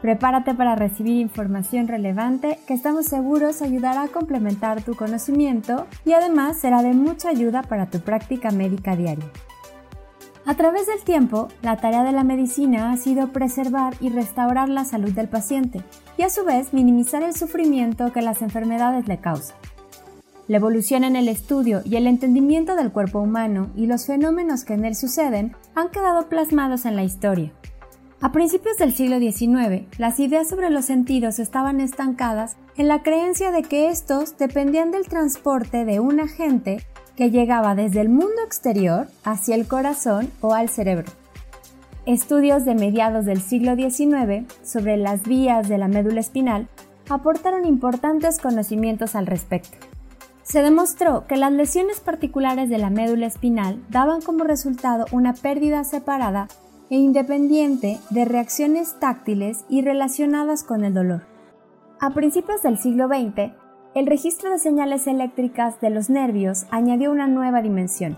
Prepárate para recibir información relevante que estamos seguros ayudará a complementar tu conocimiento y además será de mucha ayuda para tu práctica médica diaria. A través del tiempo, la tarea de la medicina ha sido preservar y restaurar la salud del paciente y a su vez minimizar el sufrimiento que las enfermedades le causan. La evolución en el estudio y el entendimiento del cuerpo humano y los fenómenos que en él suceden han quedado plasmados en la historia a principios del siglo XIX, las ideas sobre los sentidos estaban estancadas en la creencia de que estos dependían del transporte de un agente que llegaba desde el mundo exterior hacia el corazón o al cerebro. Estudios de mediados del siglo XIX sobre las vías de la médula espinal aportaron importantes conocimientos al respecto. Se demostró que las lesiones particulares de la médula espinal daban como resultado una pérdida separada e independiente de reacciones táctiles y relacionadas con el dolor. A principios del siglo XX, el registro de señales eléctricas de los nervios añadió una nueva dimensión,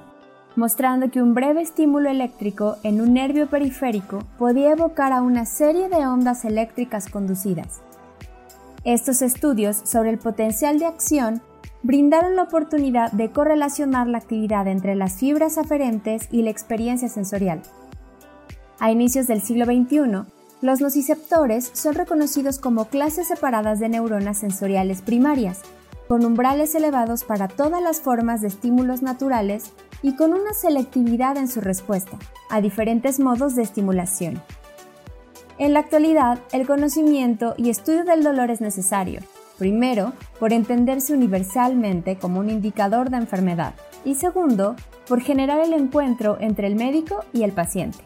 mostrando que un breve estímulo eléctrico en un nervio periférico podía evocar a una serie de ondas eléctricas conducidas. Estos estudios sobre el potencial de acción brindaron la oportunidad de correlacionar la actividad entre las fibras aferentes y la experiencia sensorial, a inicios del siglo XXI, los nociceptores son reconocidos como clases separadas de neuronas sensoriales primarias, con umbrales elevados para todas las formas de estímulos naturales y con una selectividad en su respuesta a diferentes modos de estimulación. En la actualidad, el conocimiento y estudio del dolor es necesario, primero, por entenderse universalmente como un indicador de enfermedad, y segundo, por generar el encuentro entre el médico y el paciente.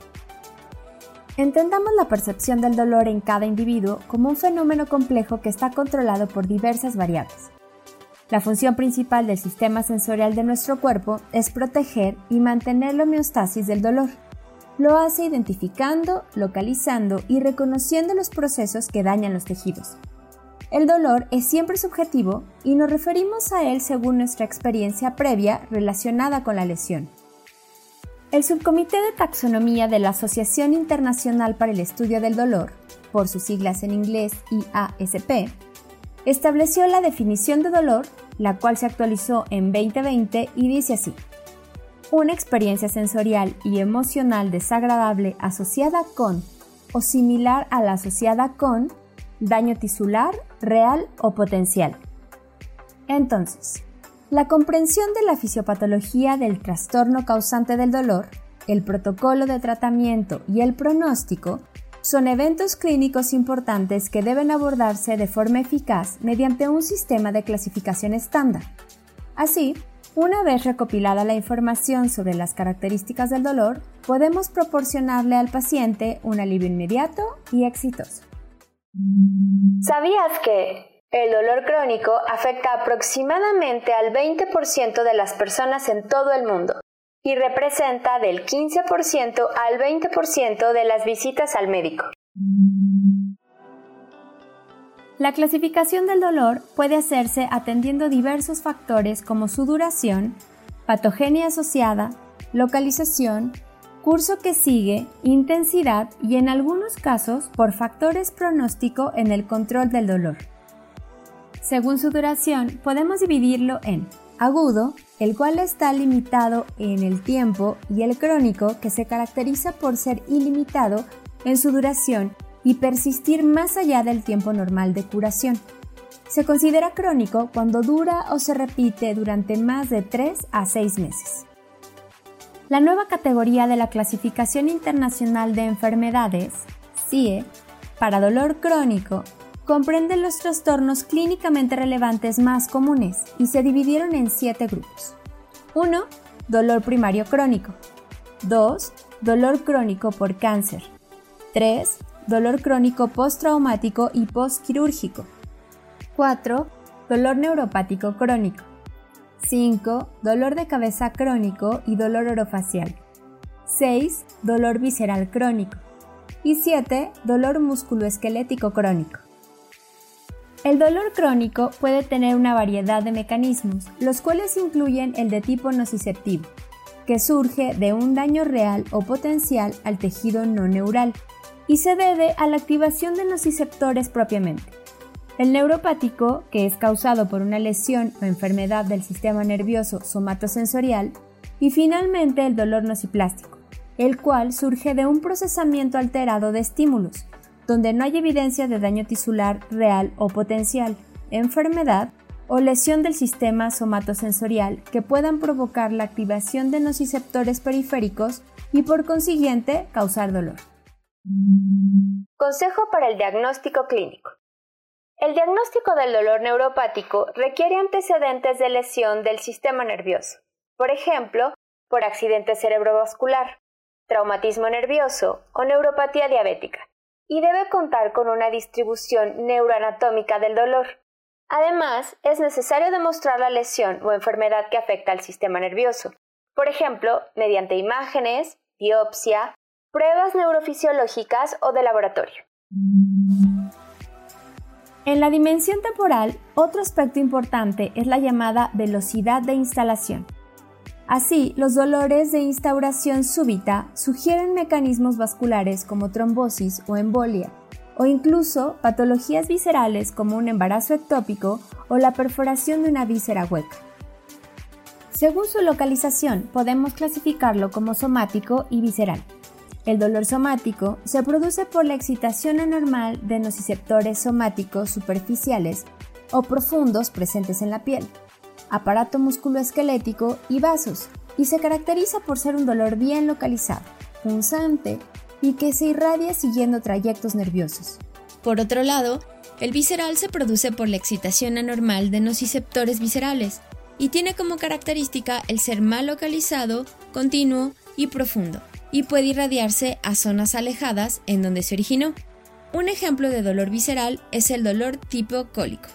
Entendamos la percepción del dolor en cada individuo como un fenómeno complejo que está controlado por diversas variables. La función principal del sistema sensorial de nuestro cuerpo es proteger y mantener la homeostasis del dolor. Lo hace identificando, localizando y reconociendo los procesos que dañan los tejidos. El dolor es siempre subjetivo y nos referimos a él según nuestra experiencia previa relacionada con la lesión. El Subcomité de Taxonomía de la Asociación Internacional para el Estudio del Dolor, por sus siglas en inglés IASP, estableció la definición de dolor, la cual se actualizó en 2020 y dice así. Una experiencia sensorial y emocional desagradable asociada con o similar a la asociada con daño tisular, real o potencial. Entonces, la comprensión de la fisiopatología del trastorno causante del dolor, el protocolo de tratamiento y el pronóstico son eventos clínicos importantes que deben abordarse de forma eficaz mediante un sistema de clasificación estándar. Así, una vez recopilada la información sobre las características del dolor, podemos proporcionarle al paciente un alivio inmediato y exitoso. ¿Sabías que el dolor crónico afecta aproximadamente al 20% de las personas en todo el mundo y representa del 15% al 20% de las visitas al médico. La clasificación del dolor puede hacerse atendiendo diversos factores como su duración, patogenia asociada, localización, curso que sigue, intensidad y en algunos casos por factores pronóstico en el control del dolor. Según su duración, podemos dividirlo en agudo, el cual está limitado en el tiempo, y el crónico, que se caracteriza por ser ilimitado en su duración y persistir más allá del tiempo normal de curación. Se considera crónico cuando dura o se repite durante más de 3 a 6 meses. La nueva categoría de la Clasificación Internacional de Enfermedades, CIE, para dolor crónico comprende los trastornos clínicamente relevantes más comunes y se dividieron en siete grupos. 1. Dolor primario crónico. 2. Dolor crónico por cáncer. 3. dolor crónico postraumático y postquirúrgico. 4. Dolor neuropático crónico. 5. Dolor de cabeza crónico y dolor orofacial. 6. Dolor visceral crónico. Y 7. Dolor musculoesquelético crónico. El dolor crónico puede tener una variedad de mecanismos, los cuales incluyen el de tipo nociceptivo, que surge de un daño real o potencial al tejido no neural y se debe a la activación de nociceptores propiamente. El neuropático, que es causado por una lesión o enfermedad del sistema nervioso somatosensorial, y finalmente el dolor nociplástico, el cual surge de un procesamiento alterado de estímulos, donde no hay evidencia de daño tisular real o potencial, enfermedad o lesión del sistema somatosensorial que puedan provocar la activación de nociceptores periféricos y por consiguiente causar dolor. Consejo para el diagnóstico clínico. El diagnóstico del dolor neuropático requiere antecedentes de lesión del sistema nervioso, por ejemplo, por accidente cerebrovascular, traumatismo nervioso o neuropatía diabética y debe contar con una distribución neuroanatómica del dolor. Además, es necesario demostrar la lesión o enfermedad que afecta al sistema nervioso, por ejemplo, mediante imágenes, biopsia, pruebas neurofisiológicas o de laboratorio. En la dimensión temporal, otro aspecto importante es la llamada velocidad de instalación. Así, los dolores de instauración súbita sugieren mecanismos vasculares como trombosis o embolia, o incluso patologías viscerales como un embarazo ectópico o la perforación de una víscera hueca. Según su localización, podemos clasificarlo como somático y visceral. El dolor somático se produce por la excitación anormal de nociceptores somáticos superficiales o profundos presentes en la piel aparato musculoesquelético y vasos, y se caracteriza por ser un dolor bien localizado, punzante y que se irradia siguiendo trayectos nerviosos. Por otro lado, el visceral se produce por la excitación anormal de nociceptores viscerales y tiene como característica el ser mal localizado, continuo y profundo, y puede irradiarse a zonas alejadas en donde se originó. Un ejemplo de dolor visceral es el dolor tipo cólico.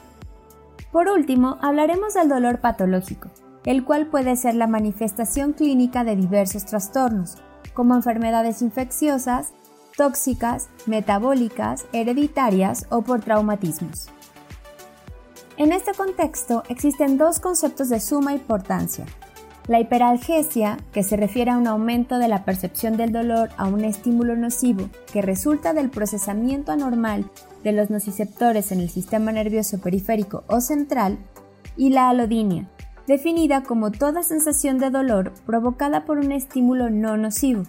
Por último, hablaremos del dolor patológico, el cual puede ser la manifestación clínica de diversos trastornos, como enfermedades infecciosas, tóxicas, metabólicas, hereditarias o por traumatismos. En este contexto existen dos conceptos de suma importancia. La hiperalgesia, que se refiere a un aumento de la percepción del dolor a un estímulo nocivo que resulta del procesamiento anormal de los nociceptores en el sistema nervioso periférico o central, y la alodinia, definida como toda sensación de dolor provocada por un estímulo no nocivo.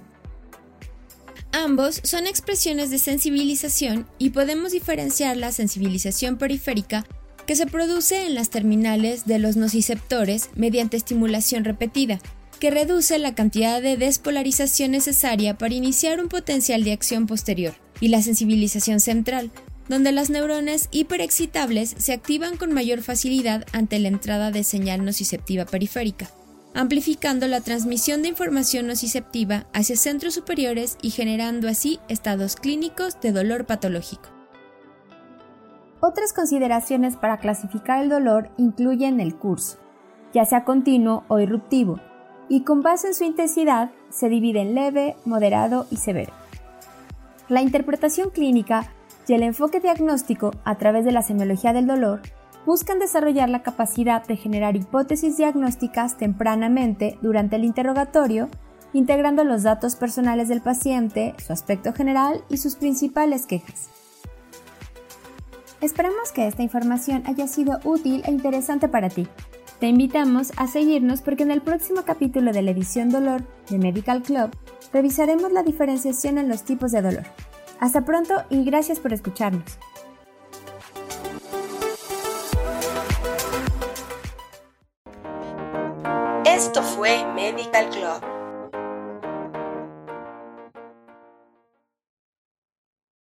Ambos son expresiones de sensibilización y podemos diferenciar la sensibilización periférica que se produce en las terminales de los nociceptores mediante estimulación repetida, que reduce la cantidad de despolarización necesaria para iniciar un potencial de acción posterior, y la sensibilización central, donde las neuronas hiperexcitables se activan con mayor facilidad ante la entrada de señal nociceptiva periférica, amplificando la transmisión de información nociceptiva hacia centros superiores y generando así estados clínicos de dolor patológico. Otras consideraciones para clasificar el dolor incluyen el curso, ya sea continuo o irruptivo, y con base en su intensidad se divide en leve, moderado y severo. La interpretación clínica y el enfoque diagnóstico a través de la semiología del dolor buscan desarrollar la capacidad de generar hipótesis diagnósticas tempranamente durante el interrogatorio, integrando los datos personales del paciente, su aspecto general y sus principales quejas. Esperamos que esta información haya sido útil e interesante para ti. Te invitamos a seguirnos porque en el próximo capítulo de la edición Dolor de Medical Club revisaremos la diferenciación en los tipos de dolor. Hasta pronto y gracias por escucharnos. Esto fue Medical Club